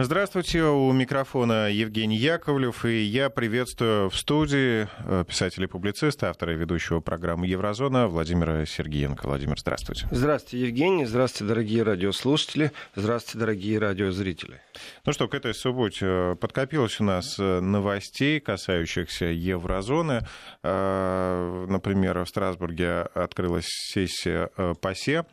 Здравствуйте, у микрофона Евгений Яковлев, и я приветствую в студии э, писателя публициста, автора и ведущего программы «Еврозона» Владимира Сергеенко. Владимир, здравствуйте. Здравствуйте, Евгений, здравствуйте, дорогие радиослушатели, здравствуйте, дорогие радиозрители. Ну что, к этой субботе э, подкопилось у нас э, новостей, касающихся еврозоны. Например, в Страсбурге открылась сессия ПАСЕ.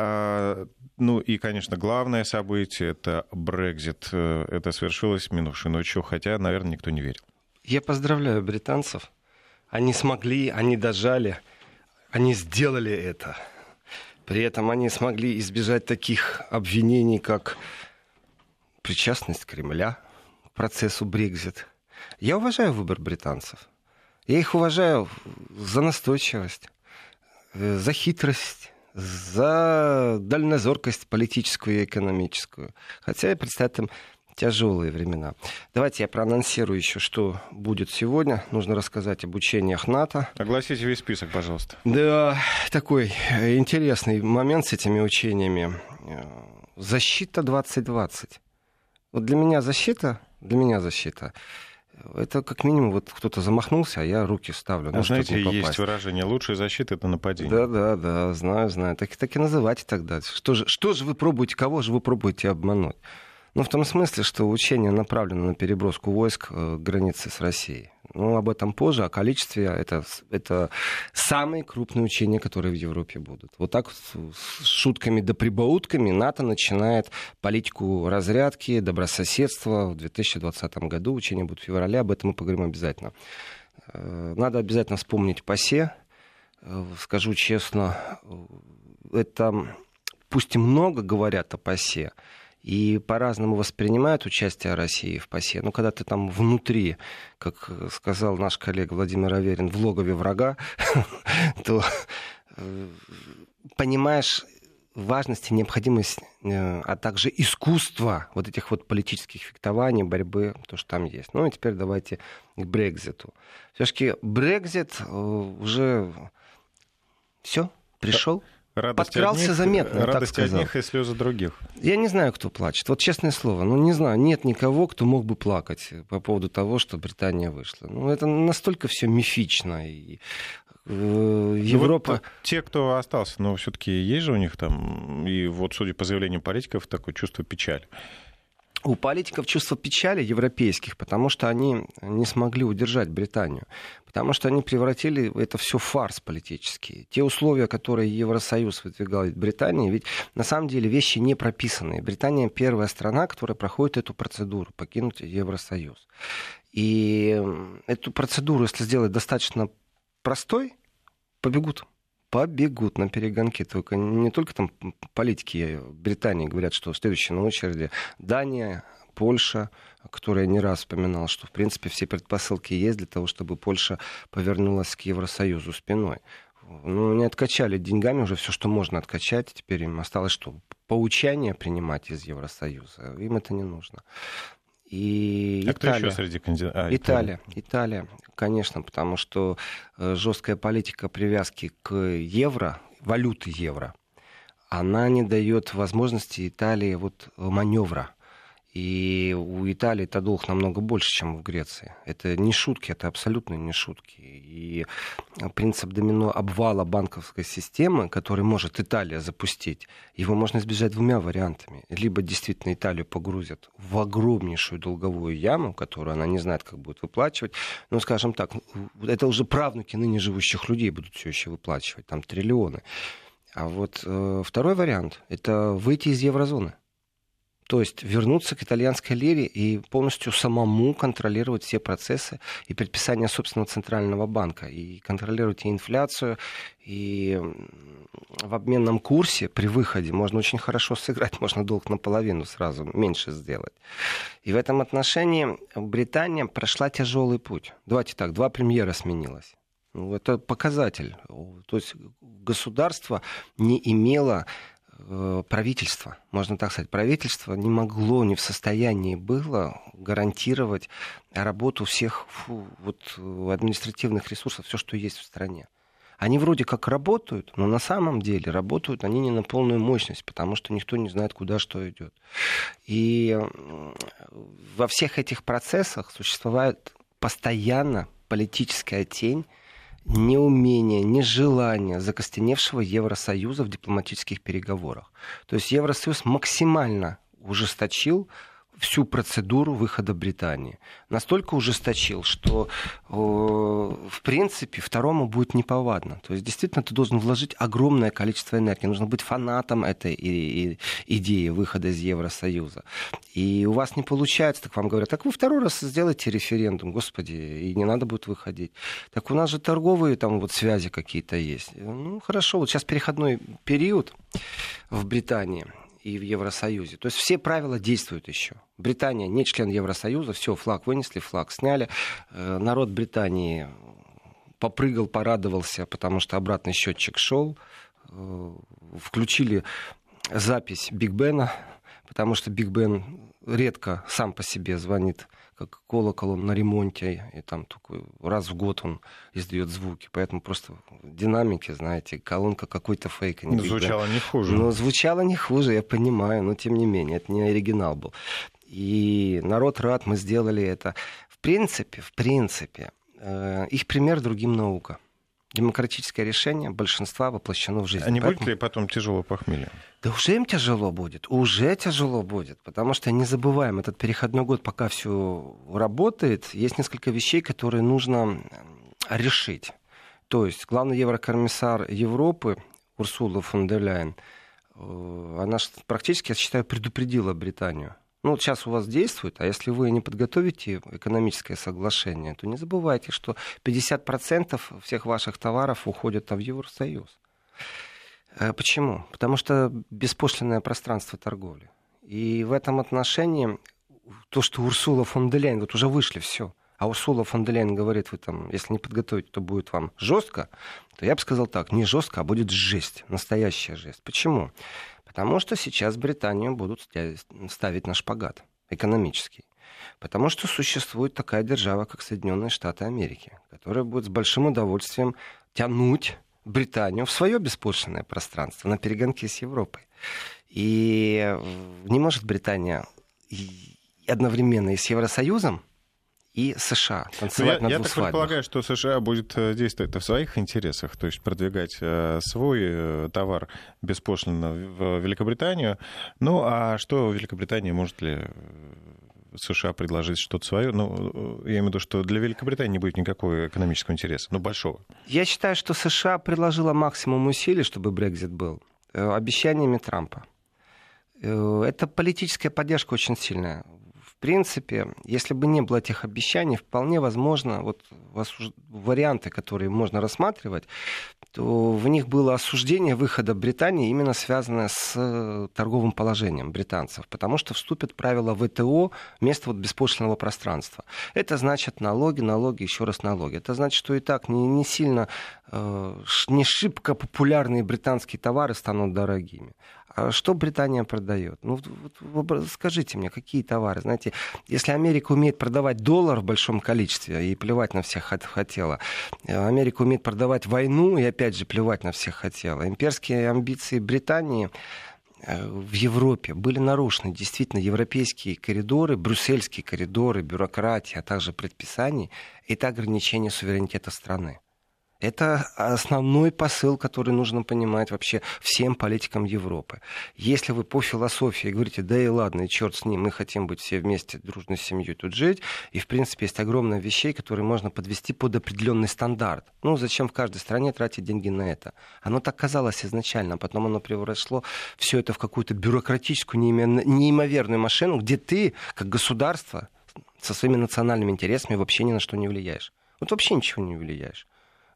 А, ну и, конечно, главное событие — это Брекзит. Это свершилось минувшей ночью, хотя, наверное, никто не верил. Я поздравляю британцев. Они смогли, они дожали, они сделали это. При этом они смогли избежать таких обвинений, как причастность Кремля к процессу Брекзит. Я уважаю выбор британцев. Я их уважаю за настойчивость, э, за хитрость, за дальнозоркость политическую и экономическую. Хотя и предстоят им тяжелые времена. Давайте я проанонсирую еще, что будет сегодня. Нужно рассказать об учениях НАТО. Огласите весь список, пожалуйста. Да, такой интересный момент с этими учениями. Защита 2020. Вот для меня защита, для меня защита это как минимум вот кто-то замахнулся, а я руки ставлю. Ну, Знаете, есть выражение «лучшая защита — это нападение». Да, да, да, знаю, знаю. Так, так и называйте тогда. Что же, что же вы пробуете, кого же вы пробуете обмануть? Ну, в том смысле, что учение направлено на переброску войск э, к границе с Россией. Ну, об этом позже, о количестве. Это, это самые крупные учения, которые в Европе будут. Вот так с шутками да прибаутками НАТО начинает политику разрядки, добрососедства. В 2020 году учения будут в феврале, об этом мы поговорим обязательно. Э, надо обязательно вспомнить ПАСЕ. Э, скажу честно, это пусть и много говорят о ПАСЕ, и по-разному воспринимают участие России в ПАСЕ. Ну, когда ты там внутри, как сказал наш коллега Владимир Аверин, в логове врага, то э, понимаешь важность и необходимость, э, а также искусство вот этих вот политических фехтований, борьбы, то, что там есть. Ну и теперь давайте к Брекзиту. Все-таки Брекзит э, уже все, пришел. Радость подкрался одних, заметно, радость так одних и слезы других. Я не знаю, кто плачет. Вот честное слово, ну не знаю, нет никого, кто мог бы плакать по поводу того, что Британия вышла. Ну это настолько все мифично. И э, Европа... Ну, вот те, кто остался, но все-таки есть же у них там, и вот судя по заявлению политиков, такое чувство печали у политиков чувство печали европейских, потому что они не смогли удержать Британию. Потому что они превратили это все в фарс политический. Те условия, которые Евросоюз выдвигал Британии, ведь на самом деле вещи не прописанные. Британия первая страна, которая проходит эту процедуру, покинуть Евросоюз. И эту процедуру, если сделать достаточно простой, побегут побегут на перегонки. Только не только там политики Британии говорят, что следующие на очереди Дания, Польша, которая не раз вспоминала, что, в принципе, все предпосылки есть для того, чтобы Польша повернулась к Евросоюзу спиной. Ну, не откачали деньгами уже все, что можно откачать. Теперь им осталось что? Поучание принимать из Евросоюза. Им это не нужно. И а Италия. кто еще среди кандидатов? А, Италия. Италия, конечно, потому что э, жесткая политика привязки к евро, валюты евро, она не дает возможности Италии вот маневра. И у Италии это долг намного больше, чем в Греции. Это не шутки, это абсолютно не шутки. И принцип домино обвала банковской системы, который может Италия запустить, его можно избежать двумя вариантами. Либо действительно Италию погрузят в огромнейшую долговую яму, которую она не знает, как будет выплачивать. Ну, скажем так, это уже правнуки ныне живущих людей будут все еще выплачивать, там триллионы. А вот э, второй вариант – это выйти из еврозоны. То есть вернуться к итальянской лире и полностью самому контролировать все процессы и предписания собственного центрального банка. И контролировать и инфляцию, и в обменном курсе при выходе можно очень хорошо сыграть, можно долг наполовину сразу меньше сделать. И в этом отношении Британия прошла тяжелый путь. Давайте так, два премьера сменилось. Ну, это показатель. То есть государство не имело правительство, можно так сказать, правительство не могло, не в состоянии было гарантировать работу всех фу, вот, административных ресурсов, все, что есть в стране. Они вроде как работают, но на самом деле работают они не на полную мощность, потому что никто не знает, куда что идет. И во всех этих процессах существует постоянно политическая тень неумение, нежелание закостеневшего Евросоюза в дипломатических переговорах. То есть Евросоюз максимально ужесточил всю процедуру выхода Британии. Настолько ужесточил, что, э, в принципе, второму будет неповадно. То есть, действительно, ты должен вложить огромное количество энергии. Нужно быть фанатом этой идеи выхода из Евросоюза. И у вас не получается, так вам говорят, так вы второй раз сделайте референдум, господи, и не надо будет выходить. Так у нас же торговые там вот связи какие-то есть. Ну, хорошо, вот сейчас переходной период в Британии и в Евросоюзе. То есть все правила действуют еще. Британия не член Евросоюза, все, флаг вынесли, флаг сняли. Э, народ Британии попрыгал, порадовался, потому что обратный счетчик шел. Э, включили запись Биг Бена, потому что Биг Бен редко сам по себе звонит как колокол он на ремонте, и там такой раз в год он издает звуки. Поэтому просто в динамике, знаете, колонка какой-то фейк. Не звучало не хуже. Ну, звучало не хуже, я понимаю, но тем не менее, это не оригинал был. И народ рад, мы сделали это. В принципе, в принципе, э, их пример другим наука демократическое решение большинства воплощено в жизнь. А не Поэтому... будет ли потом тяжело похмелье? Да уже им тяжело будет, уже тяжело будет, потому что не забываем, этот переходной год, пока все работает, есть несколько вещей, которые нужно решить. То есть главный еврокомиссар Европы Урсула фон дер Ляйен, э, она практически, я считаю, предупредила Британию ну, сейчас у вас действует, а если вы не подготовите экономическое соглашение, то не забывайте, что 50% всех ваших товаров уходят в Евросоюз. Э, почему? Потому что беспошлинное пространство торговли. И в этом отношении то, что Урсула фон де Ляйн, вот уже вышли все, а Урсула фон де Ляйн говорит, вы там, если не подготовите, то будет вам жестко, то я бы сказал так, не жестко, а будет жесть, настоящая жесть. Почему? Потому что сейчас Британию будут ставить на шпагат экономический. Потому что существует такая держава, как Соединенные Штаты Америки, которая будет с большим удовольствием тянуть Британию в свое беспошлинное пространство на перегонке с Европой. И не может Британия одновременно и с Евросоюзом и США. Танцевать я, я так предполагаю, что США будет э, действовать в своих интересах, то есть продвигать э, свой э, товар беспошлино в Великобританию. Ну, а что Великобритания может ли США предложить что-то свое. Ну, я имею в виду, что для Великобритании не будет никакого экономического интереса, ну, большого. Я считаю, что США приложила максимум усилий, чтобы Брекзит был, обещаниями Трампа. Это политическая поддержка очень сильная принципе, если бы не было этих обещаний, вполне возможно, вот варианты, которые можно рассматривать, то в них было осуждение выхода Британии именно связанное с э, торговым положением британцев, потому что вступят правила ВТО вместо вот беспошлинного пространства. Это значит налоги, налоги, еще раз налоги. Это значит, что и так не, не сильно, э, не шибко популярные британские товары станут дорогими. А что Британия продает? Ну, вот, скажите мне, какие товары? Знаете, если Америка умеет продавать доллар в большом количестве и плевать на всех хотела, Америка умеет продавать войну и опять же плевать на всех хотела. Имперские амбиции Британии э, в Европе были нарушены действительно европейские коридоры, брюссельские коридоры, бюрократия, а также предписания. Это ограничение суверенитета страны. Это основной посыл, который нужно понимать вообще всем политикам Европы. Если вы по философии говорите, да и ладно, и черт с ним, мы хотим быть все вместе, дружной семьей тут жить, и в принципе есть огромное вещей, которые можно подвести под определенный стандарт. Ну, зачем в каждой стране тратить деньги на это? Оно так казалось изначально, а потом оно превратило все это в какую-то бюрократическую неимоверную машину, где ты, как государство, со своими национальными интересами вообще ни на что не влияешь. Вот вообще ничего не влияешь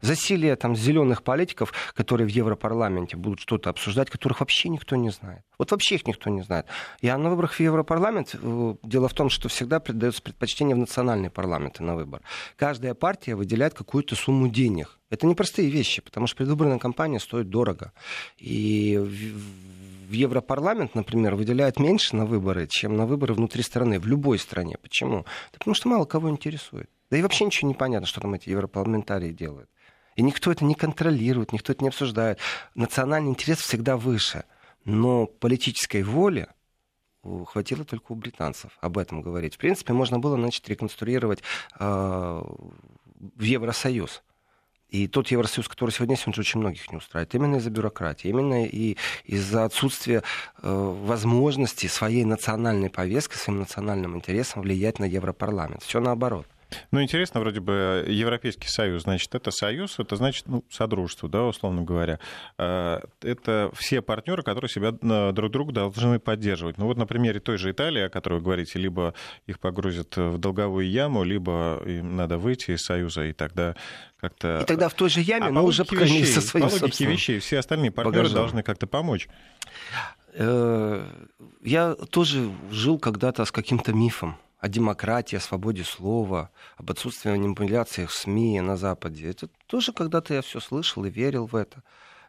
засилие там зеленых политиков, которые в Европарламенте будут что-то обсуждать, которых вообще никто не знает. Вот вообще их никто не знает. Я на выборах в Европарламент, э, дело в том, что всегда придается предпочтение в национальные парламенты на выбор. Каждая партия выделяет какую-то сумму денег. Это непростые вещи, потому что предвыборная кампания стоит дорого. И в Европарламент, например, выделяют меньше на выборы, чем на выборы внутри страны, в любой стране. Почему? Да потому что мало кого интересует. Да и вообще ничего не понятно, что там эти европарламентарии делают. И никто это не контролирует, никто это не обсуждает. Национальный интерес всегда выше. Но политической воли хватило только у британцев об этом говорить. В принципе, можно было начать реконструировать э, Евросоюз. И тот Евросоюз, который сегодня есть, он же очень многих не устраивает. Именно из-за бюрократии, именно и из-за отсутствия э, возможности своей национальной повесткой, своим национальным интересом влиять на Европарламент. Все наоборот. Ну, интересно, вроде бы Европейский Союз, значит, это союз, это значит, ну, содружество, да, условно говоря. А, это все партнеры, которые себя э, друг друга должны поддерживать. Ну, вот на примере той же Италии, о которой вы говорите, либо их погрузят в долговую яму, либо им надо выйти из Союза, и тогда как-то... И тогда в той же яме, а но уже, по крайней мере, со своим По логике вещей, все остальные партнеры багажом. должны как-то помочь. Э, я тоже жил когда-то с каким-то мифом о демократии, о свободе слова, об отсутствии манипуляциях в СМИ на Западе. Это тоже когда-то я все слышал и верил в это.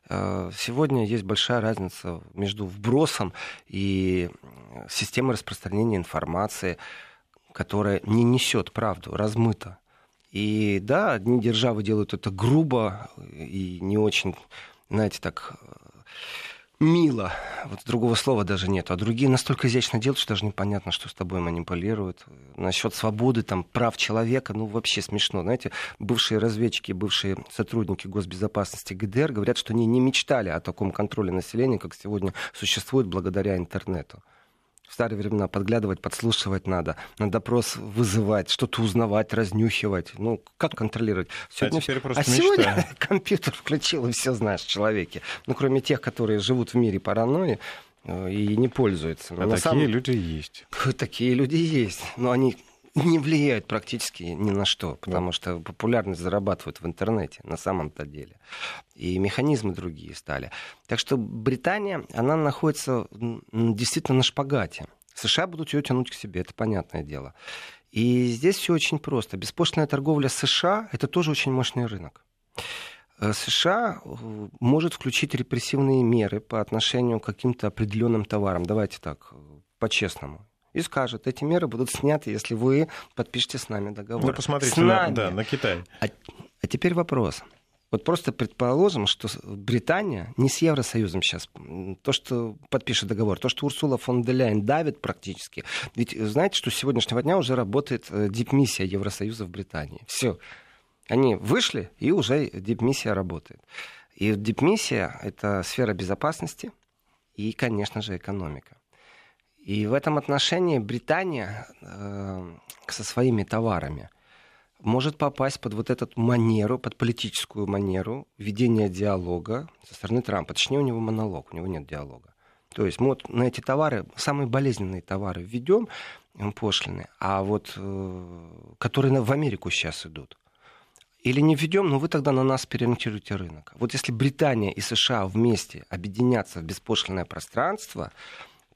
Э, сегодня есть большая разница между вбросом и системой распространения информации, которая не несет правду, размыта. И да, одни державы делают это грубо и не очень, знаете, так мило, вот другого слова даже нет, а другие настолько изящно делают, что даже непонятно, что с тобой манипулируют. Насчет свободы, там, прав человека, ну, вообще смешно. Знаете, бывшие разведчики, бывшие сотрудники госбезопасности ГДР говорят, что они не мечтали о таком контроле населения, как сегодня существует благодаря интернету в старые времена подглядывать, подслушивать надо, на допрос вызывать, что-то узнавать, разнюхивать. Ну, как контролировать? Сегодня... А, теперь просто а сегодня компьютер включил, и все знаешь в человеке. Ну, кроме тех, которые живут в мире паранойи, э, и не пользуются. Но а такие самом... люди есть. Такие люди есть. Но они не влияют практически ни на что, потому да. что популярность зарабатывают в интернете на самом-то деле. И механизмы другие стали. Так что Британия, она находится действительно на шпагате. США будут ее тянуть к себе, это понятное дело. И здесь все очень просто. Беспошлинная торговля США – это тоже очень мощный рынок. Э, США э, может включить репрессивные меры по отношению к каким-то определенным товарам. Давайте так, э, по-честному и скажет, эти меры будут сняты, если вы подпишете с нами договор. Вы посмотрите на, да, на Китай. А, а теперь вопрос. Вот просто предположим, что Британия не с Евросоюзом сейчас, то, что подпишет договор, то, что Урсула фон де Ляйен давит практически. Ведь знаете, что с сегодняшнего дня уже работает э, дипмиссия Евросоюза в Британии. Все. Они вышли, и уже дипмиссия работает. И дипмиссия — это сфера безопасности и, конечно же, экономика. И в этом отношении Британия э, со своими товарами может попасть под вот эту манеру, под политическую манеру ведения диалога со стороны Трампа. Точнее, у него монолог, у него нет диалога. То есть мы вот на эти товары, самые болезненные товары введем пошлины, а вот э, которые в Америку сейчас идут. Или не введем, но вы тогда на нас переориентируете рынок. Вот если Британия и США вместе объединятся в беспошлинное пространство,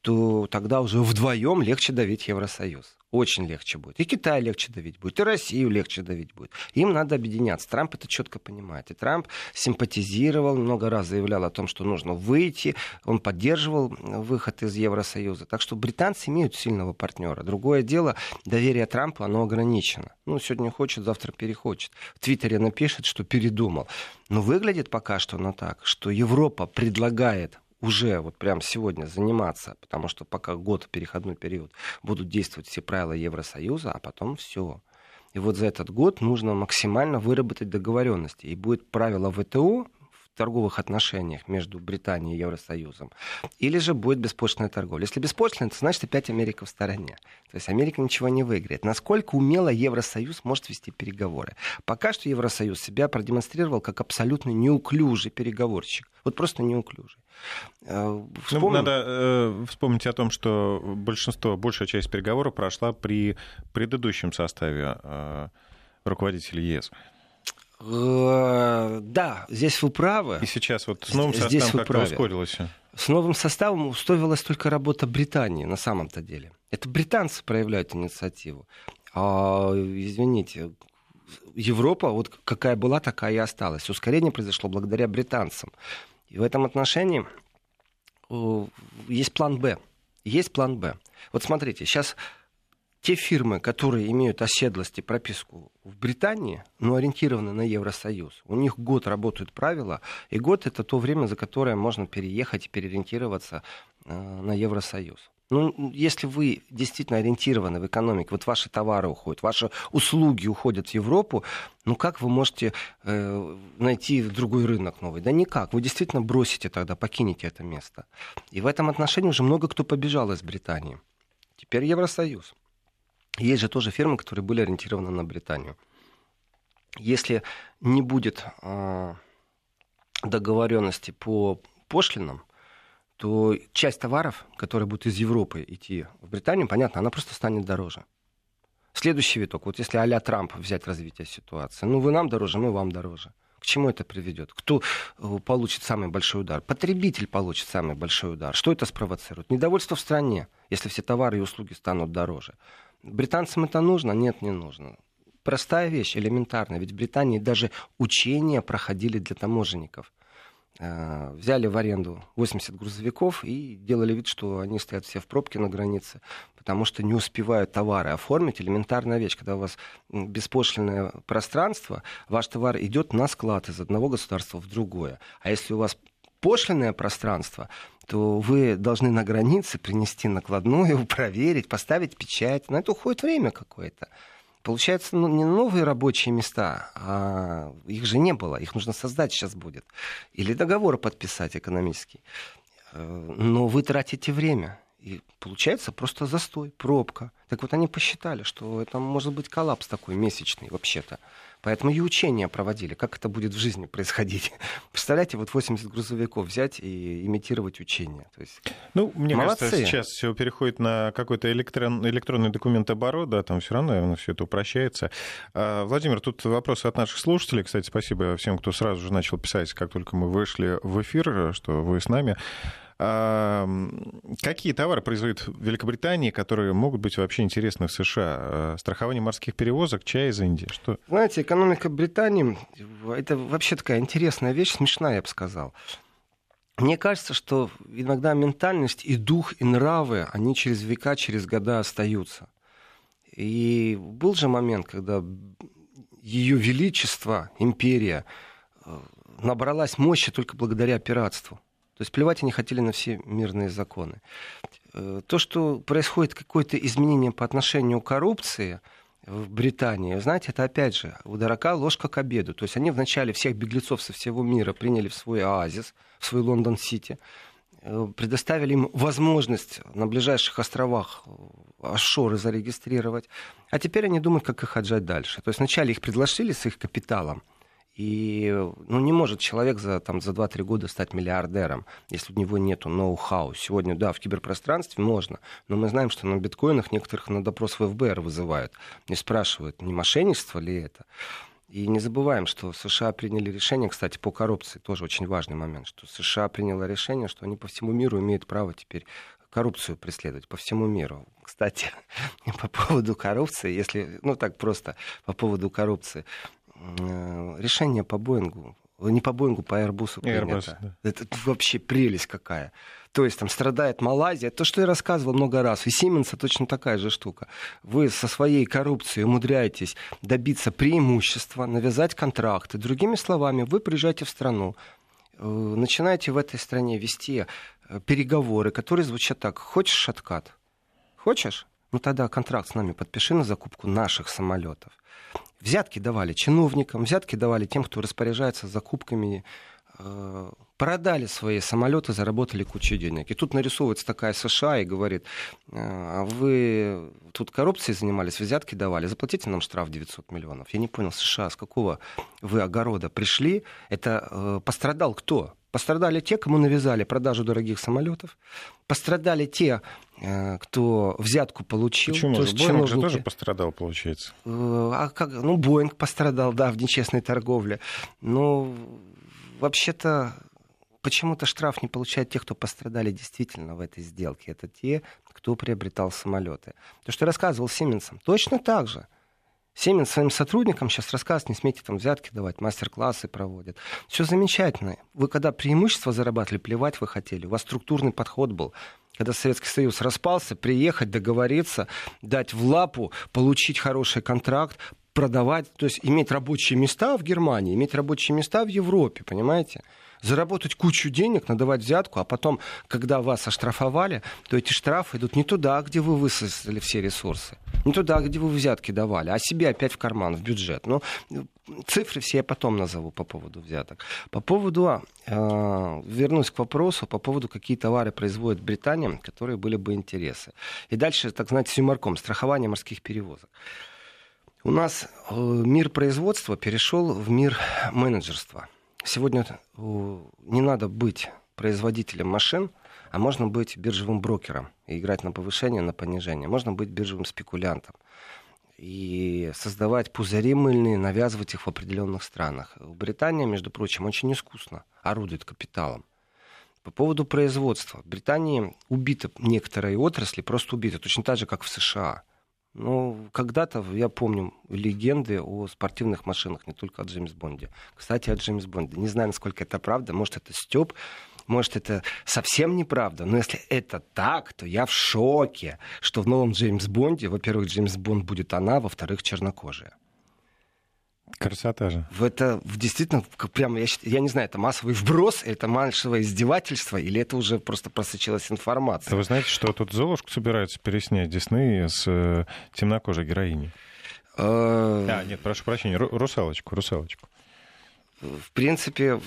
то тогда уже вдвоем легче давить Евросоюз. Очень легче будет. И Китай легче давить будет, и Россию легче давить будет. Им надо объединяться. Трамп это четко понимает. И Трамп симпатизировал, много раз заявлял о том, что нужно выйти. Он поддерживал выход из Евросоюза. Так что британцы имеют сильного партнера. Другое дело, доверие Трампу, оно ограничено. Ну, сегодня хочет, завтра перехочет. В Твиттере напишет, что передумал. Но выглядит пока что оно так, что Европа предлагает уже вот прямо сегодня заниматься, потому что пока год, переходной период, будут действовать все правила Евросоюза, а потом все. И вот за этот год нужно максимально выработать договоренности. И будет правило ВТО, торговых отношениях между Британией и Евросоюзом, или же будет беспошлинная торговля. Если беспошлинная, то значит опять Америка в стороне. То есть Америка ничего не выиграет. Насколько умело Евросоюз может вести переговоры? Пока что Евросоюз себя продемонстрировал как абсолютно неуклюжий переговорщик. Вот просто неуклюжий. Э, ну, надо э, вспомнить о том, что большинство, большая часть переговоров прошла при предыдущем составе э, руководителей ЕС. Э, да, здесь вы правы. И сейчас вот с новым здесь составом как-то ускорилось. С новым составом устроилась только работа Британии на самом-то деле. Это британцы проявляют инициативу. А, извините, Европа, вот какая была, такая и осталась. Ускорение произошло благодаря британцам. И в этом отношении э, есть план «Б». Есть план «Б». Вот смотрите, сейчас те фирмы, которые имеют оседлость и прописку в Британии, но ориентированы на Евросоюз, у них год работают правила, и год это то время, за которое можно переехать и переориентироваться э, на Евросоюз. Ну, если вы действительно ориентированы в экономике, вот ваши товары уходят, ваши услуги уходят в Европу, ну как вы можете э, найти другой рынок новый? Да никак. Вы действительно бросите тогда, покинете это место. И в этом отношении уже много кто побежал из Британии. Теперь Евросоюз. Есть же тоже фирмы, которые были ориентированы на Британию. Если не будет э, договоренности по пошлинам, то часть товаров, которые будут из Европы идти в Британию, понятно, она просто станет дороже. Следующий виток, вот если а-ля Трамп взять развитие ситуации, ну вы нам дороже, мы вам дороже. К чему это приведет? Кто э, получит самый большой удар? Потребитель получит самый большой удар. Что это спровоцирует? Недовольство в стране, если все товары и услуги станут дороже. Британцам это нужно? Нет, не нужно. Простая вещь, элементарная. Ведь в Британии даже учения проходили для таможенников. Э, взяли в аренду 80 грузовиков и делали вид, что они стоят все в пробке на границе, потому что не успевают товары оформить. Элементарная вещь, когда у вас беспошлинное пространство, ваш товар идет на склад из одного государства в другое. А если у вас пошлинное пространство, то вы должны на границе принести накладную, проверить, поставить печать. На это уходит время какое-то. Получается, ну, не новые рабочие места, а их же не было, их нужно создать сейчас будет. Или договор подписать экономический. Э, но вы тратите время. И получается просто застой, пробка. Так вот они посчитали, что это может быть коллапс такой месячный вообще-то. Поэтому и учения проводили. Как это будет в жизни происходить? Представляете, вот 80 грузовиков взять и имитировать учения. То есть... Ну, мне Молодцы. кажется, сейчас все переходит на какой-то электрон, электронный документооборот, да, там все равно, все это упрощается. А, Владимир, тут вопросы от наших слушателей. Кстати, спасибо всем, кто сразу же начал писать, как только мы вышли в эфир, что вы с нами. Какие товары производит Великобритания, которые могут быть вообще интересны в США? А, страхование морских перевозок, чай из Индии? Что? Знаете, экономика Британии — это вообще такая интересная вещь, смешная, я бы сказал. Мне кажется, что иногда ментальность и дух, и нравы, они через века, через года остаются. И был же момент, когда ее величество, империя, э, набралась мощи только благодаря пиратству. То есть плевать они хотели на все мирные законы. Э, то, что происходит какое-то изменение по отношению к коррупции в Британии, знаете, это опять же у дурака ложка к обеду. То есть они вначале всех беглецов со всего мира приняли в свой оазис, в свой Лондон-Сити, э, предоставили им возможность на ближайших островах э, офшоры зарегистрировать, а теперь они думают, как их отжать дальше. То есть вначале их предложили с их капиталом, и ну, не может человек за, там, за 2-3 года стать миллиардером, если у него нет ноу-хау. Сегодня, да, в киберпространстве можно, но мы знаем, что на биткоинах некоторых на допрос в ФБР вызывают. Не спрашивают, не мошенничество ли это. И не забываем, что США приняли решение, кстати, по коррупции, тоже очень важный момент, что США приняло решение, что они по всему миру имеют право теперь коррупцию преследовать по всему миру. Кстати, по поводу коррупции, если, ну так просто, по поводу коррупции, решение по Боингу, не по Боингу, по Airbus принято. Да. Это вообще прелесть какая. То есть там страдает Малайзия. То, что я рассказывал много раз. И Siemens точно такая же штука. Вы со своей коррупцией умудряетесь добиться преимущества, навязать контракты. Другими словами, вы приезжаете в страну, э, начинаете в этой стране вести э, переговоры, которые звучат так. Хочешь откат? Хочешь? Ну тогда контракт с нами подпиши на закупку наших самолетов. Взятки давали чиновникам, взятки давали тем, кто распоряжается закупками. Э, продали свои самолеты, заработали кучу денег. И тут нарисовывается такая США и говорит, «Э, а вы тут коррупцией занимались, взятки давали, заплатите нам штраф 900 миллионов. Я не понял, США, с какого вы огорода пришли? Это э, пострадал кто? Пострадали те, кому навязали продажу дорогих самолетов. Пострадали те, э, кто взятку получил. Почему? То есть Боинг же тоже пострадал, получается. Э, а как? Ну, Боинг пострадал, да, в нечестной торговле. Но вообще-то почему-то штраф не получают те, кто пострадали действительно в этой сделке. Это те, кто приобретал самолеты. То, что я рассказывал Сименсом, точно так же. Сименс своим сотрудникам сейчас рассказывает, не смейте там взятки давать, мастер-классы проводят. Все замечательно. Вы когда преимущество зарабатывали, плевать вы хотели. У вас структурный подход был. когда Советский Союз распался, приехать, договориться, дать в лапу, получить хороший контракт, продавать, то есть иметь рабочие места в Германии, иметь рабочие места в Европе, понимаете? Заработать кучу денег, надавать взятку, а потом, когда вас оштрафовали, то эти штрафы идут не туда, где вы высосали все ресурсы, не туда, где вы взятки давали, а себе опять в карман, в бюджет. Ну, цифры все я потом назову по поводу взяток. По поводу, э, вернусь к вопросу, по поводу, какие товары производит Британия, которые были бы интересы. И дальше, так знаете, с юморком, страхование морских перевозок. У нас э, мир производства перешел в мир менеджерства. Сегодня не надо быть производителем машин, а можно быть биржевым брокером и играть на повышение, на понижение. Можно быть биржевым спекулянтом и создавать пузыри мыльные, навязывать их в определенных странах. В Британии, между прочим, очень искусно орудует капиталом. По поводу производства. В Британии убиты некоторые отрасли, просто убиты, точно так же, как в США. Ну, когда-то, я помню, легенды о спортивных машинах, не только о Джеймс Бонде. Кстати, о Джеймс Бонде. Не знаю, насколько это правда. Может, это Степ, может, это совсем неправда. Но если это так, то я в шоке, что в новом Джеймс Бонде, во-первых, Джеймс Бонд будет она, во-вторых, чернокожая. Красота же. В это в действительно прямо, я, я не знаю, это массовый вброс, это массовое издевательство, или это уже просто просочилась информация. вы знаете, что тут Золушку собираются переснять Дисней с э, темнокожей героиней? Э, а, нет, прошу прощения, русалочку, русалочку. В принципе,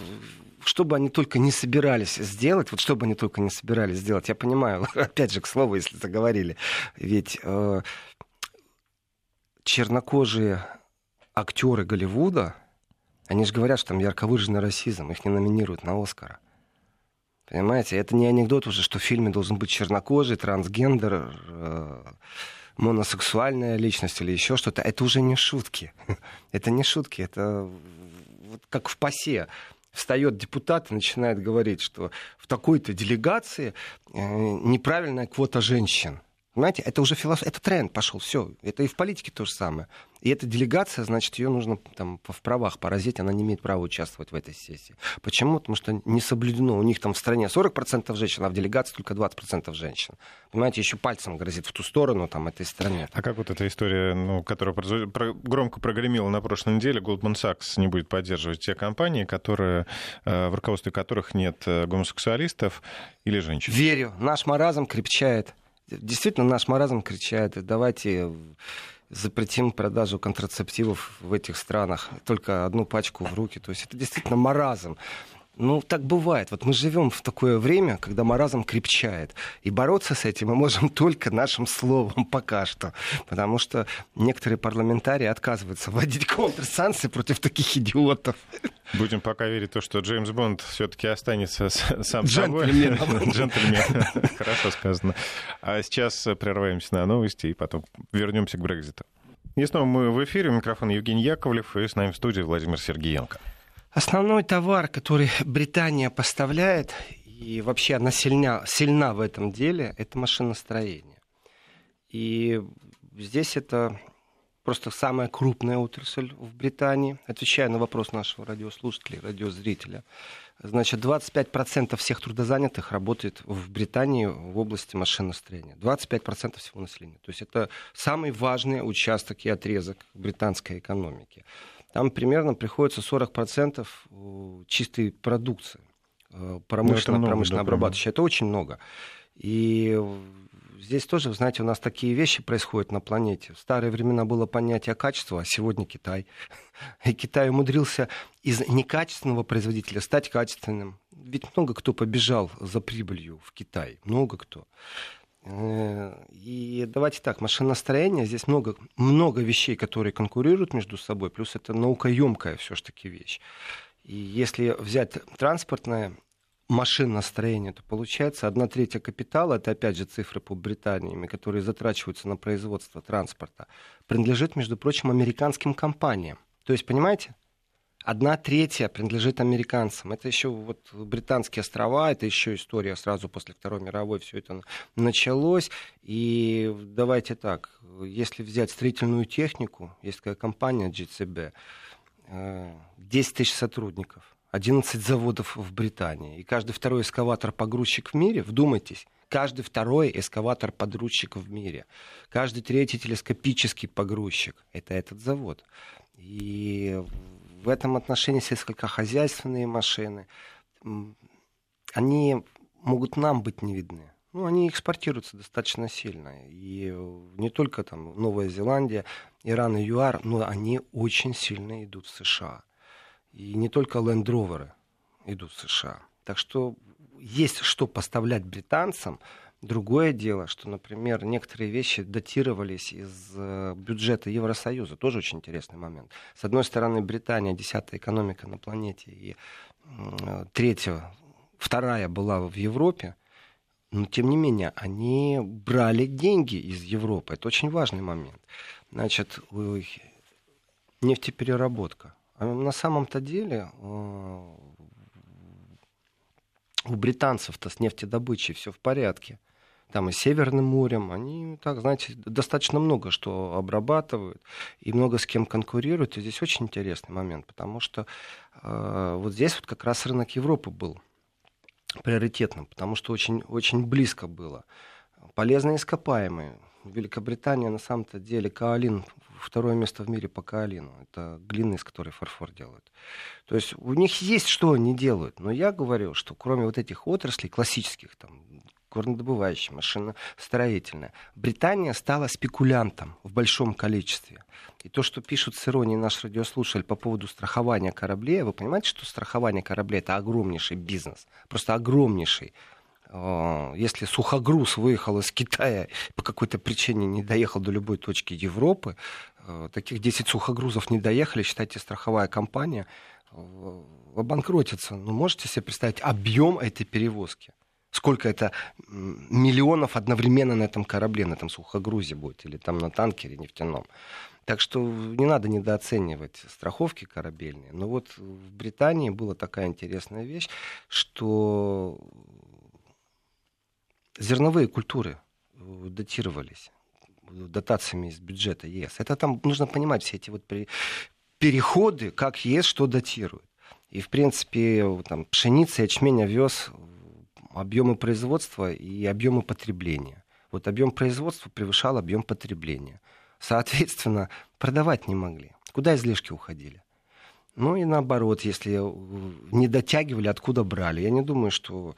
что бы они только не собирались сделать, вот что бы они только не собирались сделать, я понимаю, опять же, к слову, если заговорили, ведь э, чернокожие актеры Голливуда, они же говорят, что там ярко выраженный расизм, их не номинируют на Оскара. Понимаете, это не анекдот уже, что в фильме должен быть чернокожий, трансгендер, э, моносексуальная личность или еще что-то. Это уже не шутки. это не шутки, это вот как в ПАСЕ встает депутат и начинает говорить, что в такой-то делегации э, неправильная квота женщин. Понимаете, это уже философия, это тренд пошел, все. Это и в политике то же самое. И эта делегация, значит, ее нужно там в правах поразить, она не имеет права участвовать в этой сессии. Почему? Потому что не соблюдено. У них там в стране 40% женщин, а в делегации только 20% женщин. Понимаете, еще пальцем грозит в ту сторону, там, этой стране. А как вот эта история, ну, которая громко прогремела на прошлой неделе, Goldman Sachs не будет поддерживать те компании, которые, э, в руководстве которых нет э, гомосексуалистов или женщин? Верю. Наш маразм крепчает действительно наш маразм кричает, давайте запретим продажу контрацептивов в этих странах, только одну пачку в руки. То есть это действительно маразм. Ну, так бывает. Вот мы живем в такое время, когда маразм крепчает. И бороться с этим мы можем только нашим словом пока что. Потому что некоторые парламентарии отказываются вводить контрсанкции против таких идиотов. Будем пока верить в то, что Джеймс Бонд все-таки останется сам Джентльмен. собой. Джентльмен. Хорошо сказано. А сейчас прерываемся на новости и потом вернемся к Брекзиту. И снова мы в эфире. Микрофон Евгений Яковлев и с нами в студии Владимир Сергеенко. Основной товар, который Британия поставляет, и вообще она сильна, сильна в этом деле, это машиностроение. И здесь это просто самая крупная отрасль в Британии. Отвечая на вопрос нашего радиослушателя, радиозрителя. Значит, 25% всех трудозанятых работает в Британии в области машиностроения. 25% всего населения. То есть это самый важный участок и отрезок британской экономики там примерно приходится 40% э, чистой продукции промышленно, ну, промышленно обрабатывающей. Это очень много. И здесь тоже, знаете, у нас такие вещи происходят на планете. В старые времена было понятие качества, а сегодня Китай. И Китай умудрился из некачественного производителя стать качественным. Ведь много кто побежал за прибылью в Китай. Много кто. Э, и давайте так, машиностроение, здесь много, много вещей, которые конкурируют между собой, плюс это наукоемкая все-таки вещь. И если взять транспортное машиностроение, то получается одна третья капитала, это опять же цифры по Британии, которые затрачиваются на производство транспорта, принадлежит, между прочим, американским компаниям. То есть, понимаете, Одна третья принадлежит американцам. Это еще вот британские острова, это еще история сразу после Второй мировой все это началось. И давайте так, если взять строительную технику, есть такая компания GCB, 10 э, тысяч сотрудников, 11 заводов в Британии. И каждый второй эскаватор-погрузчик в мире, вдумайтесь, каждый второй эскаватор-подручик в мире, каждый третий телескопический погрузчик — это этот завод. И в этом отношении сельскохозяйственные машины, они могут нам быть не видны. Ну, они экспортируются достаточно сильно. И не только там Новая Зеландия, Иран и ЮАР, но они очень сильно идут в США. И не только Rover идут в США. Так что есть что поставлять британцам. Другое дело, что, например, некоторые вещи датировались из э, бюджета Евросоюза. Тоже очень интересный момент. С одной стороны, Британия десятая экономика на планете и третья, вторая была в Европе. Но, тем не менее, они брали деньги из Европы. Это очень важный момент. Значит, нефтепереработка. А на самом-то деле э, у британцев-то с нефтедобычей все в порядке. Там и Северным морем, они, так, знаете, достаточно много что обрабатывают и много с кем конкурируют. И здесь очень интересный момент, потому что э, вот здесь вот как раз рынок Европы был приоритетным, потому что очень, очень близко было. Полезные ископаемые. Великобритания на самом-то деле каолин второе место в мире по каолину. Это глина, из которой фарфор делают. То есть у них есть что они делают. Но я говорю, что кроме вот этих отраслей классических, там, горнодобывающая, машиностроительная, Британия стала спекулянтом в большом количестве. И то, что пишут с иронией наш радиослушатель по поводу страхования кораблей, вы понимаете, что страхование кораблей это огромнейший бизнес, просто огромнейший. А, если сухогруз выехал из Китая по какой-то причине не доехал до любой точки Европы, а, таких 10 сухогрузов не доехали, считайте, страховая компания а, обанкротится. Ну, можете себе представить объем этой перевозки? Сколько это миллионов одновременно на этом корабле, на этом сухогрузе будет, или там на танкере нефтяном. Так что не надо недооценивать страховки корабельные. Но вот в Британии была такая интересная вещь, что зерновые культуры э, датировались дотациями из бюджета ЕС. Это там нужно понимать все эти вот переходы, как ЕС что датирует. И, в принципе, там, пшеница, ячмень, овес, объемы производства и объемы потребления. Вот объем производства превышал объем потребления. Соответственно, продавать не могли. Куда излишки уходили? Ну и наоборот, если не дотягивали, откуда брали. Я не думаю, что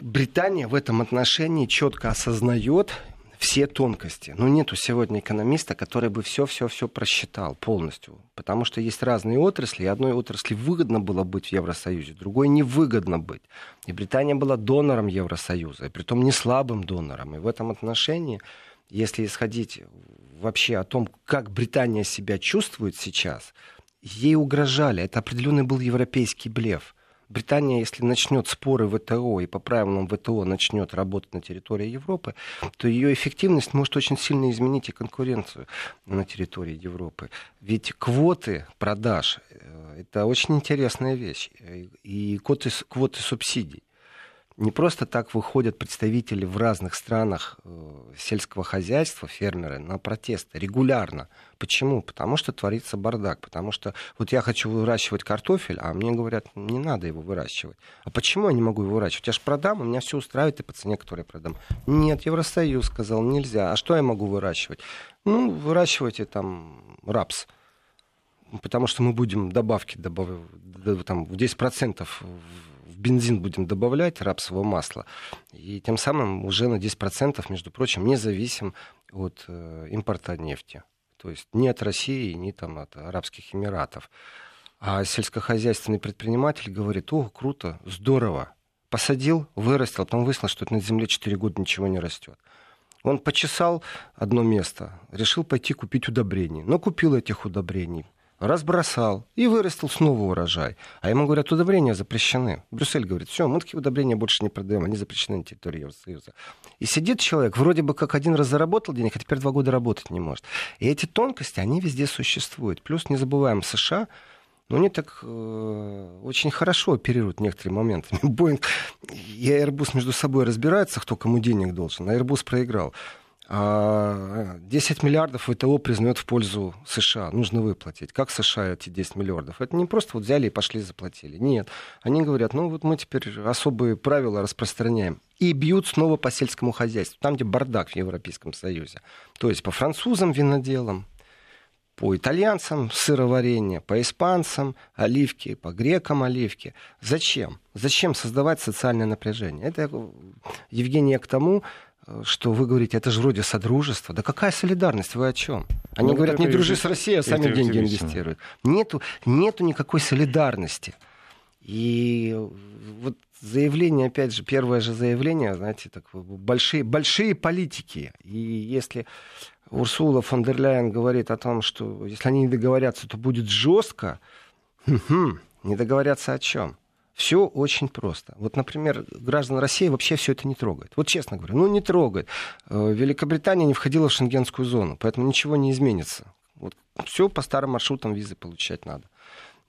Британия в этом отношении четко осознает все тонкости. Но нету сегодня экономиста, который бы все-все-все просчитал полностью. Потому что есть разные отрасли, и одной отрасли выгодно было быть в Евросоюзе, другой невыгодно быть. И Британия была донором Евросоюза, и притом не слабым донором. И в этом отношении, если исходить вообще о том, как Британия себя чувствует сейчас, ей угрожали. Это определенный был европейский блеф. Британия, если начнет споры ВТО и по правилам ВТО начнет работать на территории Европы, то ее эффективность может очень сильно изменить и конкуренцию на территории Европы. Ведь квоты продаж э, – это очень интересная вещь. И квоты, квоты субсидий не просто так выходят представители в разных странах э, сельского хозяйства, фермеры, на протесты регулярно. Почему? Потому что творится бардак. Потому что вот я хочу выращивать картофель, а мне говорят, не надо его выращивать. А почему я не могу его выращивать? Я же продам, у меня все устраивает и по цене, которую я продам. Нет, Евросоюз сказал, нельзя. А что я могу выращивать? Ну, выращивайте там рапс потому что мы будем добавки добав... там, в 10% бензин будем добавлять рапсового масла, и тем самым уже на 10%, между прочим, не зависим от э, импорта нефти. То есть ни от России, ни там, от Арабских Эмиратов. А сельскохозяйственный предприниматель говорит, о, круто, здорово. Посадил, вырастил, потом выяснилось, что на земле 4 года ничего не растет. Он почесал одно место, решил пойти купить удобрений. Но купил этих удобрений разбросал и вырастил снова урожай. А ему говорят, удобрения запрещены. Брюссель говорит, все, мы такие удобрения больше не продаем, они запрещены на территории Евросоюза. И сидит человек, вроде бы как один раз заработал денег, а теперь два года работать не может. И эти тонкости, они везде существуют. Плюс не забываем, США но они так э, очень хорошо оперируют некоторые моменты. Боинг и Airbus между собой разбираются, кто кому денег должен. А Airbus проиграл. А 10 миллиардов ВТО признает в пользу США. Нужно выплатить. Как США эти 10 миллиардов? Это не просто вот взяли и пошли заплатили. Нет. Они говорят, ну вот мы теперь особые правила распространяем. И бьют снова по сельскому хозяйству. Там, где бардак в Европейском Союзе. То есть по французам виноделам, по итальянцам сыроварение, по испанцам оливки, по грекам оливки. Зачем? Зачем создавать социальное напряжение? Это, Евгения, к тому, что вы говорите, это же вроде содружество. Да какая солидарность? Вы о чем? Они ну, говорят, не дружи с Россией, а сами деньги инвестируют. Нету, нету никакой солидарности. И вот заявление, опять же, первое же заявление, знаете, так, большие, большие политики. И если Урсула фон дер Ляйен говорит о том, что если они не договорятся, то будет жестко, не договорятся о чем? Все очень просто. Вот, например, граждан России вообще все это не трогает. Вот честно говоря, ну не трогает. Э, Великобритания не входила в шенгенскую зону, поэтому ничего не изменится. Вот все по старым маршрутам визы получать надо.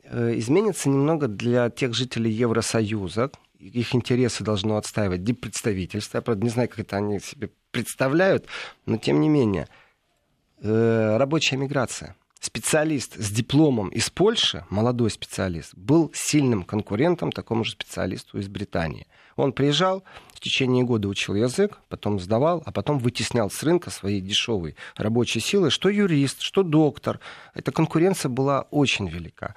Э, изменится немного для тех жителей Евросоюза. Их интересы должно отстаивать диппредставительство. Я, правда, не знаю, как это они себе представляют, но тем не менее. Э, рабочая миграция специалист с дипломом из Польши, молодой специалист, был сильным конкурентом такому же специалисту из Британии. Он приезжал, в течение года учил язык, потом сдавал, а потом вытеснял с рынка своей дешевой рабочей силы, что юрист, что доктор. Эта конкуренция была очень велика.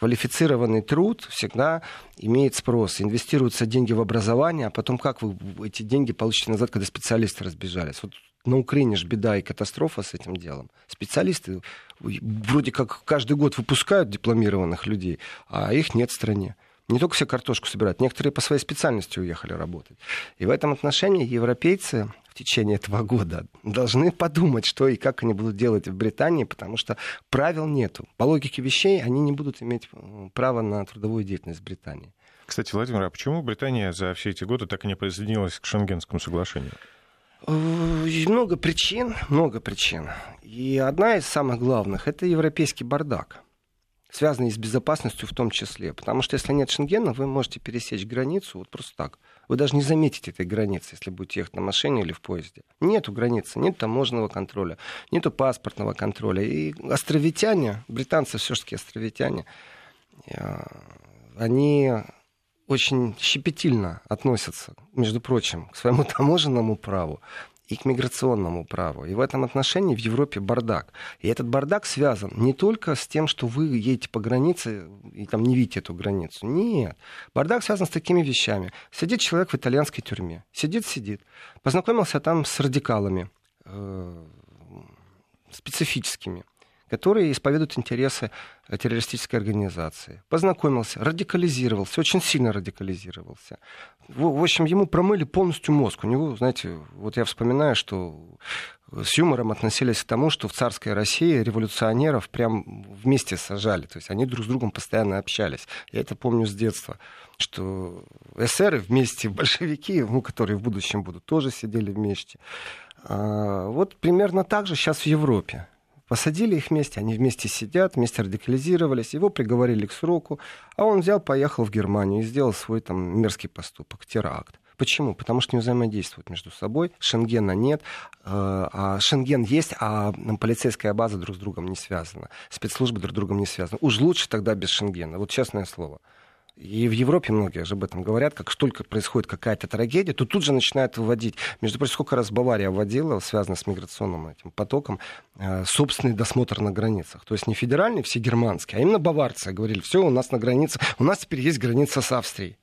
Квалифицированный труд всегда имеет спрос. Инвестируются деньги в образование, а потом как вы эти деньги получите назад, когда специалисты разбежались? Вот на Украине же беда и катастрофа с этим делом. Специалисты вроде как каждый год выпускают дипломированных людей, а их нет в стране. Не только все картошку собирают, некоторые по своей специальности уехали работать. И в этом отношении европейцы в течение этого года должны подумать, что и как они будут делать в Британии, потому что правил нету. По логике вещей они не будут иметь э, права на трудовую деятельность в Британии. Кстати, Владимир, а почему Британия за все эти годы так и не присоединилась к Шенгенскому соглашению? Э, много причин, много причин. И одна из самых главных – это европейский бардак, связанный с безопасностью в том числе. Потому что если нет Шенгена, вы можете пересечь границу вот просто так. Вы даже не заметите этой границы, если будете ехать на машине или в поезде. Нету границы, нет таможенного контроля, нету паспортного контроля. И островитяне, британцы все-таки островитяне, э, они очень щепетильно относятся, между прочим, к своему таможенному праву и к миграционному праву. И в этом отношении в Европе бардак. И этот бардак связан не только с тем, что вы едете по границе и там не видите эту границу. Нет. Бардак связан с такими вещами. Сидит человек в итальянской тюрьме. Сидит, сидит. Познакомился там с радикалами э, специфическими которые исповедуют интересы э, террористической организации. Познакомился, радикализировался, очень сильно радикализировался. В, в общем, ему промыли полностью мозг. У него, знаете, вот я вспоминаю, что с юмором относились к тому, что в царской России революционеров прям вместе сажали. То есть они друг с другом постоянно общались. Я это помню с детства, что эсеры вместе, большевики, ну, которые в будущем будут, тоже сидели вместе. А, вот примерно так же сейчас в Европе. Посадили их вместе, они вместе сидят, вместе радикализировались, его приговорили к сроку, а он взял, поехал в Германию и сделал свой там мерзкий поступок, теракт. Почему? Потому что не взаимодействуют между собой, Шенгена нет, э, а Шенген есть, а полицейская база друг с другом не связана, спецслужбы друг с другом не связаны. Уж лучше тогда без Шенгена, вот честное слово. И в Европе многие же об этом говорят, как только происходит какая-то трагедия, то тут же начинают вводить. Между прочим, сколько раз Бавария вводила, связано с миграционным этим потоком, э, собственный досмотр на границах. То есть не федеральный, все германские, а именно баварцы говорили, все, у нас на границе, у нас теперь есть граница с Австрией.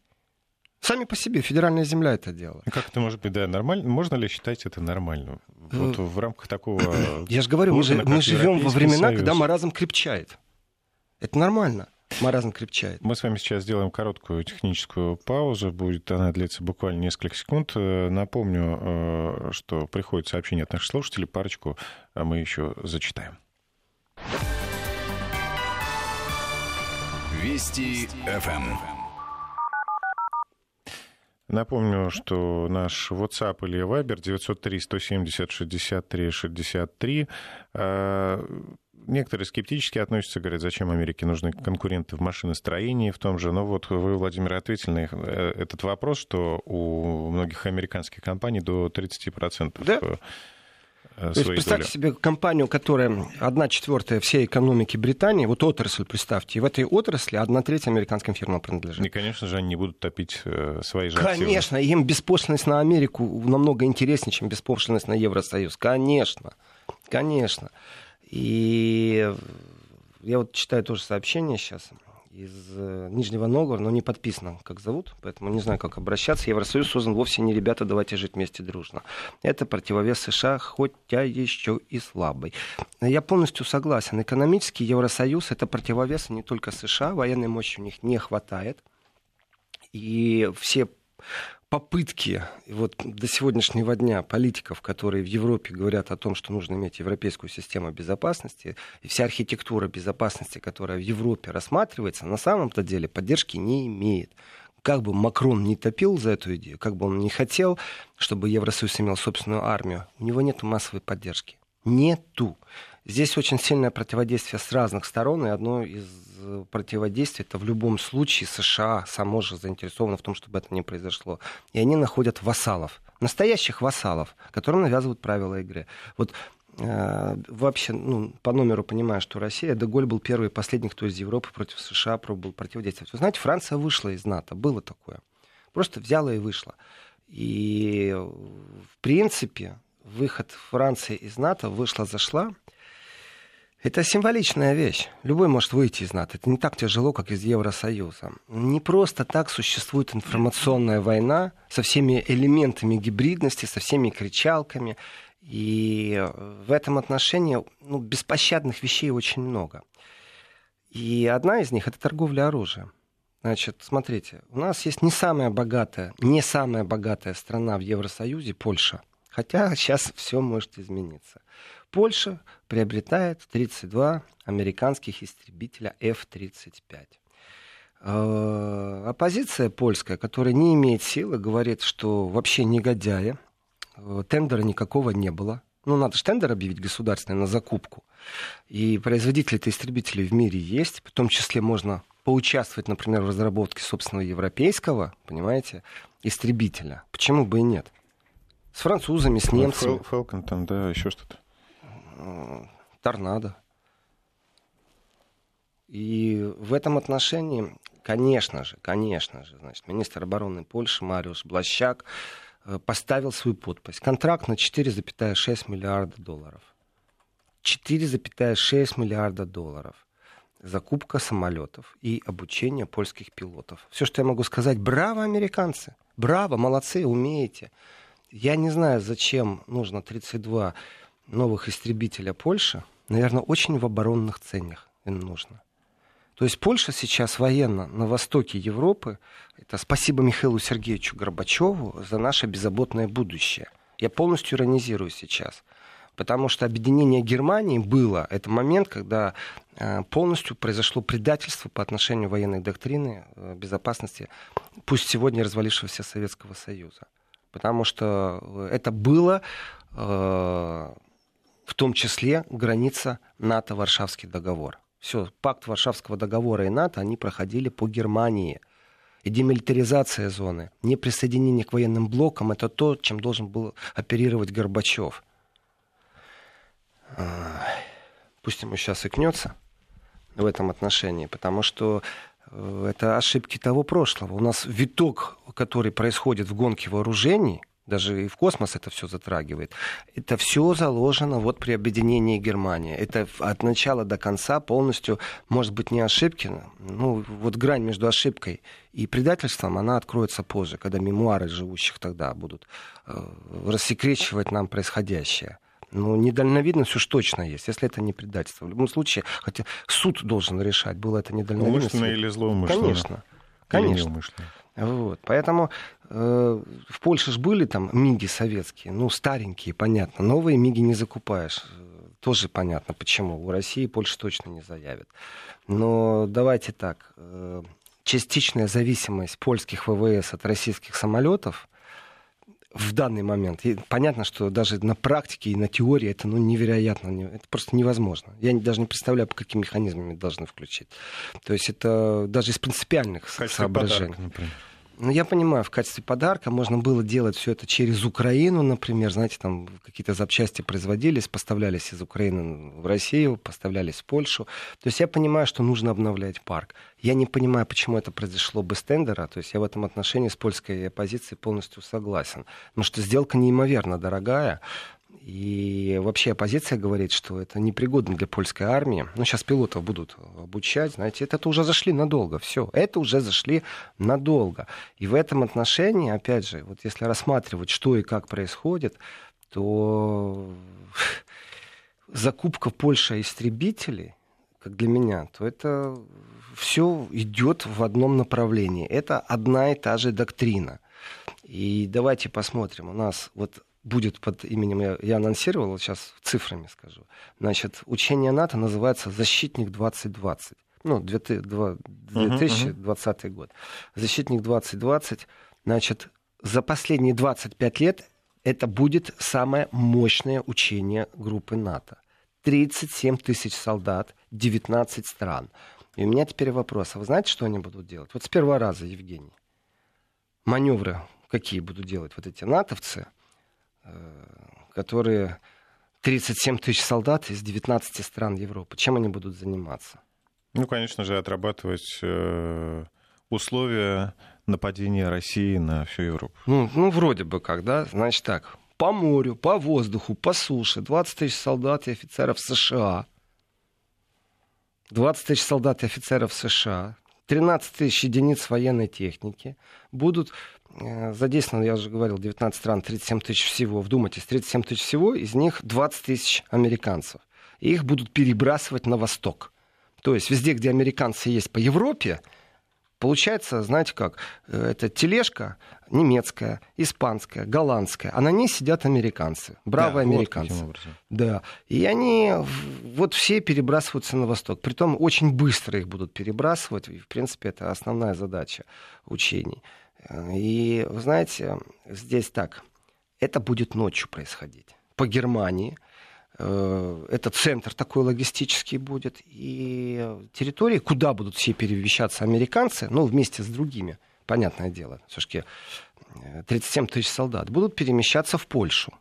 Сами по себе федеральная земля это делала. Как это может быть, да, нормально? Можно ли считать это нормальным? Вот э, в рамках такого... Я же говорю, мы, же, мы живем во времена, Союз. когда маразм крепчает. Это нормально маразм крепчает. Мы с вами сейчас сделаем короткую техническую паузу. Будет она длиться буквально несколько секунд. Э, напомню, э, что приходит сообщение от наших слушателей. Парочку а мы еще зачитаем. Вести ФМ. Напомню, что наш WhatsApp или Viber 903 170 63 63. Некоторые скептически относятся, говорят, зачем Америке нужны конкуренты в машиностроении в том же. Но вот вы, Владимир, ответили на э, этот вопрос, что у многих американских компаний до 30% да? э, То есть представьте доли. себе компанию, которая одна четвертая всей экономики Британии, вот отрасль представьте, и в этой отрасли одна треть американским фирмам принадлежит. И, конечно же, они не будут топить э, свои же активы. Конечно, им беспошлинность на Америку намного интереснее, чем беспошлинность на Евросоюз. Конечно, конечно. И я вот читаю тоже сообщение сейчас из э, Нижнего Новгорода, но не подписано, как зовут, поэтому не знаю, как обращаться. Евросоюз создан вовсе не ребята, давайте жить вместе дружно. Это противовес США, хотя еще и слабый. Я полностью согласен. Экономический Евросоюз — это противовес не только США, военной мощи у них не хватает. И все попытки вот до сегодняшнего дня политиков, которые в Европе говорят о том, что нужно иметь европейскую систему безопасности, и вся архитектура безопасности, которая в Европе рассматривается, на самом-то деле поддержки не имеет. Как бы Макрон не топил за эту идею, как бы он не хотел, чтобы Евросоюз имел собственную армию, у него нет массовой поддержки. Нету. Здесь очень сильное противодействие с разных сторон, и одно из противодействий это в любом случае США само же заинтересовано в том, чтобы это не произошло. И они находят вассалов, настоящих вассалов, которым навязывают правила игры. Вот э, вообще, ну, по номеру понимаю, что Россия, Деголь был первый и последний, кто из Европы против США пробовал противодействовать. Вы знаете, Франция вышла из НАТО, было такое. Просто взяла и вышла. И, в принципе, выход Франции из НАТО вышла-зашла, это символичная вещь. Любой может выйти из НАТО. Это не так тяжело, как из Евросоюза. Не просто так существует информационная война со всеми элементами гибридности, со всеми кричалками. И в этом отношении ну, беспощадных вещей очень много. И одна из них — это торговля оружием. Значит, смотрите, у нас есть не самая богатая, не самая богатая страна в Евросоюзе, Польша. Хотя сейчас все может измениться. Польша приобретает 32 американских истребителя F-35. Э, оппозиция польская, которая не имеет силы, говорит, что вообще негодяи, э, тендера никакого не было. Ну, надо же тендер объявить государственный на закупку. И производители истребителей в мире есть, в том числе можно поучаствовать, например, в разработке собственного европейского, понимаете, истребителя. Почему бы и нет? С французами, с немцами. Фелкон там, да, еще что-то. Торнадо. И в этом отношении, конечно же, конечно же, значит, министр обороны Польши Мариуш Блащак э, поставил свою подпись. Контракт на 4,6 миллиарда долларов. 4,6 миллиарда долларов. Закупка самолетов и обучение польских пилотов. Все, что я могу сказать, браво, американцы. Браво, молодцы, умеете. Я не знаю, зачем нужно 32 новых истребителя Польши, наверное, очень в оборонных целях им нужно. То есть Польша сейчас военно на востоке Европы. Это спасибо Михаилу Сергеевичу Горбачеву за наше беззаботное будущее. Я полностью иронизирую сейчас. Потому что объединение Германии было, это момент, когда э, полностью произошло предательство по отношению военной доктрины э, безопасности, пусть сегодня развалившегося Советского Союза. Потому что э, это было в том числе граница НАТО-Варшавский договор. Все, пакт Варшавского договора и НАТО, они проходили по Германии. И демилитаризация зоны, неприсоединение к военным блокам, это то, чем должен был оперировать Горбачев. Пусть ему сейчас икнется в этом отношении, потому что э, это ошибки того прошлого. У нас виток, который происходит в гонке вооружений, даже и в космос это все затрагивает. Это все заложено вот при объединении Германии. Это от начала до конца полностью, может быть, не ошибки, ну, вот грань между ошибкой и предательством, она откроется позже, когда мемуары живущих тогда будут э, рассекречивать нам происходящее. Ну, недальновидность уж точно есть, если это не предательство. В любом случае, хотя суд должен решать, было это недальновидность. Умышленно или злоумышленно. Конечно. Конечно. Вот. Поэтому э, в Польше же были там миги советские, ну, старенькие, понятно. Новые миги не закупаешь. Тоже понятно, почему. У России Польша точно не заявит. Но давайте так. Э, частичная зависимость польских ВВС от российских самолетов в данный момент. И понятно, что даже на практике и на теории это ну, невероятно, это просто невозможно. Я даже не представляю, по каким механизмами должны включить. То есть это даже из принципиальных соображений. Подарка, например. Ну, я понимаю, в качестве подарка можно было делать все это через Украину, например. Знаете, там какие-то запчасти производились, поставлялись из Украины в Россию, поставлялись в Польшу. То есть я понимаю, что нужно обновлять парк. Я не понимаю, почему это произошло без тендера. То есть я в этом отношении с польской оппозицией полностью согласен. Потому что сделка неимоверно дорогая. И вообще оппозиция говорит, что это непригодно для польской армии. Ну, сейчас пилотов будут обучать, знаете, это, это уже зашли надолго, все, это уже зашли надолго. И в этом отношении, опять же, вот если рассматривать, что и как происходит, то закупка Польши истребителей, как для меня, то это все идет в одном направлении. Это одна и та же доктрина. И давайте посмотрим. У нас вот будет под именем, я, я анонсировал, вот сейчас цифрами скажу. Значит, учение НАТО называется «Защитник 2020». Ну, 2020 uh-huh, год. «Защитник 2020». Значит, за последние 25 лет это будет самое мощное учение группы НАТО. 37 тысяч солдат, 19 стран. И у меня теперь вопрос. А вы знаете, что они будут делать? Вот с первого раза, Евгений. Маневры какие будут делать вот эти натовцы – которые 37 тысяч солдат из 19 стран Европы. Чем они будут заниматься? Ну, конечно же, отрабатывать э, условия нападения России на всю Европу. Ну, ну, вроде бы как, да? Значит так, по морю, по воздуху, по суше 20 тысяч солдат и офицеров США. 20 тысяч солдат и офицеров США, 13 тысяч единиц военной техники будут Э, задействовано, я уже говорил, 19 стран, 37 тысяч всего. Вдумайтесь, 37 тысяч всего, из них 20 тысяч американцев. И их будут перебрасывать на восток. То есть везде, где американцы есть по Европе, Получается, знаете как, э, это тележка немецкая, испанская, голландская, а на ней сидят американцы, бравые да, американцы. Вот да, и они вот все перебрасываются на восток. Притом очень быстро их будут перебрасывать, и в принципе это основная задача учений. И, вы знаете, здесь так, это будет ночью происходить. По Германии э, это центр такой логистический будет. И территории, куда будут все перемещаться американцы, ну, вместе с другими, понятное дело, все-таки 37 э, тысяч солдат, будут перемещаться в Польшу.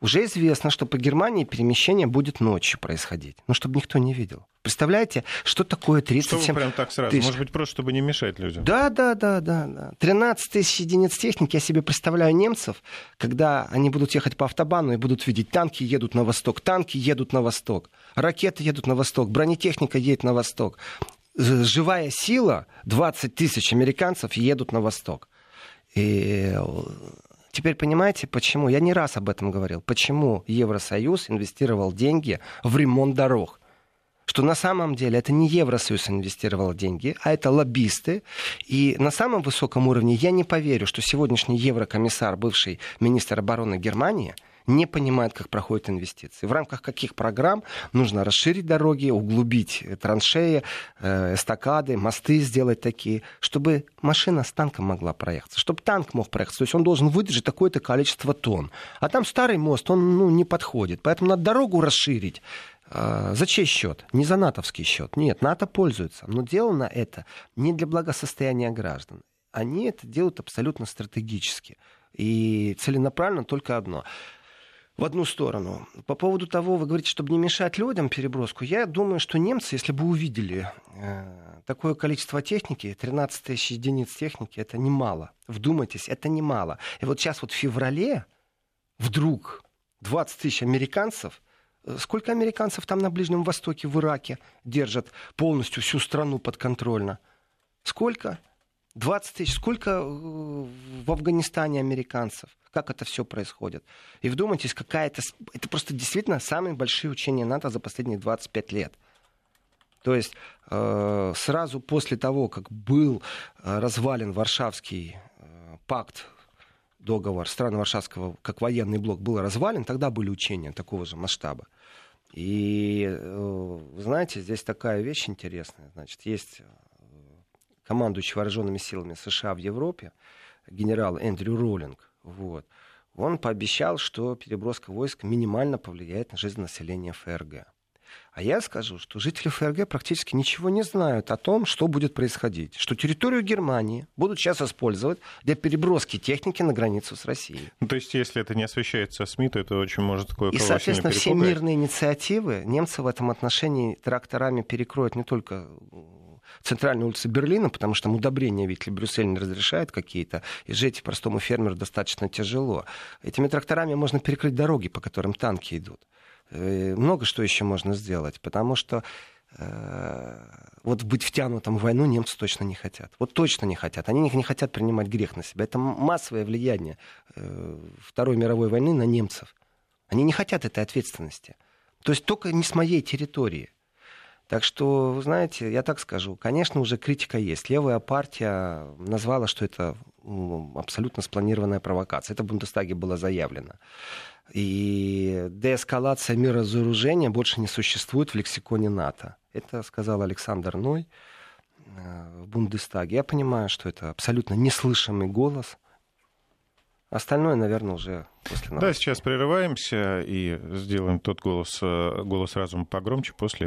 Уже известно, что по Германии перемещение будет ночью происходить. Но чтобы никто не видел. Представляете, что такое 37 что прям так сразу? Тысяч... Может быть, просто чтобы не мешать людям? Да, да, да, да, да. 13 тысяч единиц техники. Я себе представляю немцев, когда они будут ехать по автобану и будут видеть, танки едут на восток, танки едут на восток, ракеты едут на восток, бронетехника едет на восток. Живая сила, 20 тысяч американцев едут на восток. И Теперь понимаете, почему? Я не раз об этом говорил. Почему Евросоюз инвестировал деньги в ремонт дорог? что на самом деле это не Евросоюз инвестировал деньги, а это лоббисты. И на самом высоком уровне я не поверю, что сегодняшний еврокомиссар, бывший министр обороны Германии, не понимает, как проходят инвестиции. В рамках каких программ нужно расширить дороги, углубить траншеи, э, эстакады, мосты сделать такие, чтобы машина с танком могла проехаться, чтобы танк мог проехаться. То есть он должен выдержать такое-то количество тонн. А там старый мост, он ну, не подходит. Поэтому надо дорогу расширить. А, за чей счет? Не за натовский счет. Нет, НАТО пользуется. Но сделано это не для благосостояния граждан. Они это делают абсолютно стратегически. И целенаправленно только одно в одну сторону. По поводу того, вы говорите, чтобы не мешать людям переброску, я думаю, что немцы, если бы увидели э, такое количество техники, 13 тысяч единиц техники, это немало. Вдумайтесь, это немало. И вот сейчас вот в феврале вдруг 20 тысяч американцев, э, сколько американцев там на Ближнем Востоке, в Ираке держат полностью всю страну подконтрольно? Сколько? 20 тысяч. Сколько э, в Афганистане американцев? Как это все происходит? И вдумайтесь, какая это... Это просто действительно самые большие учения НАТО за последние 25 лет. То есть э, сразу после того, как был э, развален Варшавский э, пакт, договор стран Варшавского, как военный блок, был развален, тогда были учения такого же масштаба. И, э, знаете, здесь такая вещь интересная. Значит, есть командующий вооруженными силами США в Европе, генерал Эндрю Роллинг, вот, он пообещал, что переброска войск минимально повлияет на жизнь населения ФРГ. А я скажу, что жители ФРГ практически ничего не знают о том, что будет происходить. Что территорию Германии будут сейчас использовать для переброски техники на границу с Россией. Ну, то есть, если это не освещается СМИ, то это очень может кое-кого И, соответственно, все мирные инициативы немцы в этом отношении тракторами перекроют не только центральной улице Берлина, потому что там удобрения ведь Брюссель не разрешает какие-то, и жить простому фермеру достаточно тяжело. Этими тракторами можно перекрыть дороги, по которым танки идут. Э, много что еще можно сделать, потому что э, вот быть втянутым в войну немцы точно не хотят. Вот точно не хотят. Они не хотят принимать грех на себя. Это массовое влияние э, Второй мировой войны на немцев. Они не хотят этой ответственности. То есть только не с моей территории. Так что, вы знаете, я так скажу, конечно, уже критика есть. Левая партия назвала, что это абсолютно спланированная провокация. Это в Бундестаге было заявлено. И деэскалация мира разоружения больше не существует в лексиконе НАТО. Это сказал Александр Ной э, в Бундестаге. Я понимаю, что это абсолютно неслышимый голос. Остальное, наверное, уже после новостей. Да, сейчас прерываемся и сделаем тот голос, э, голос разума погромче после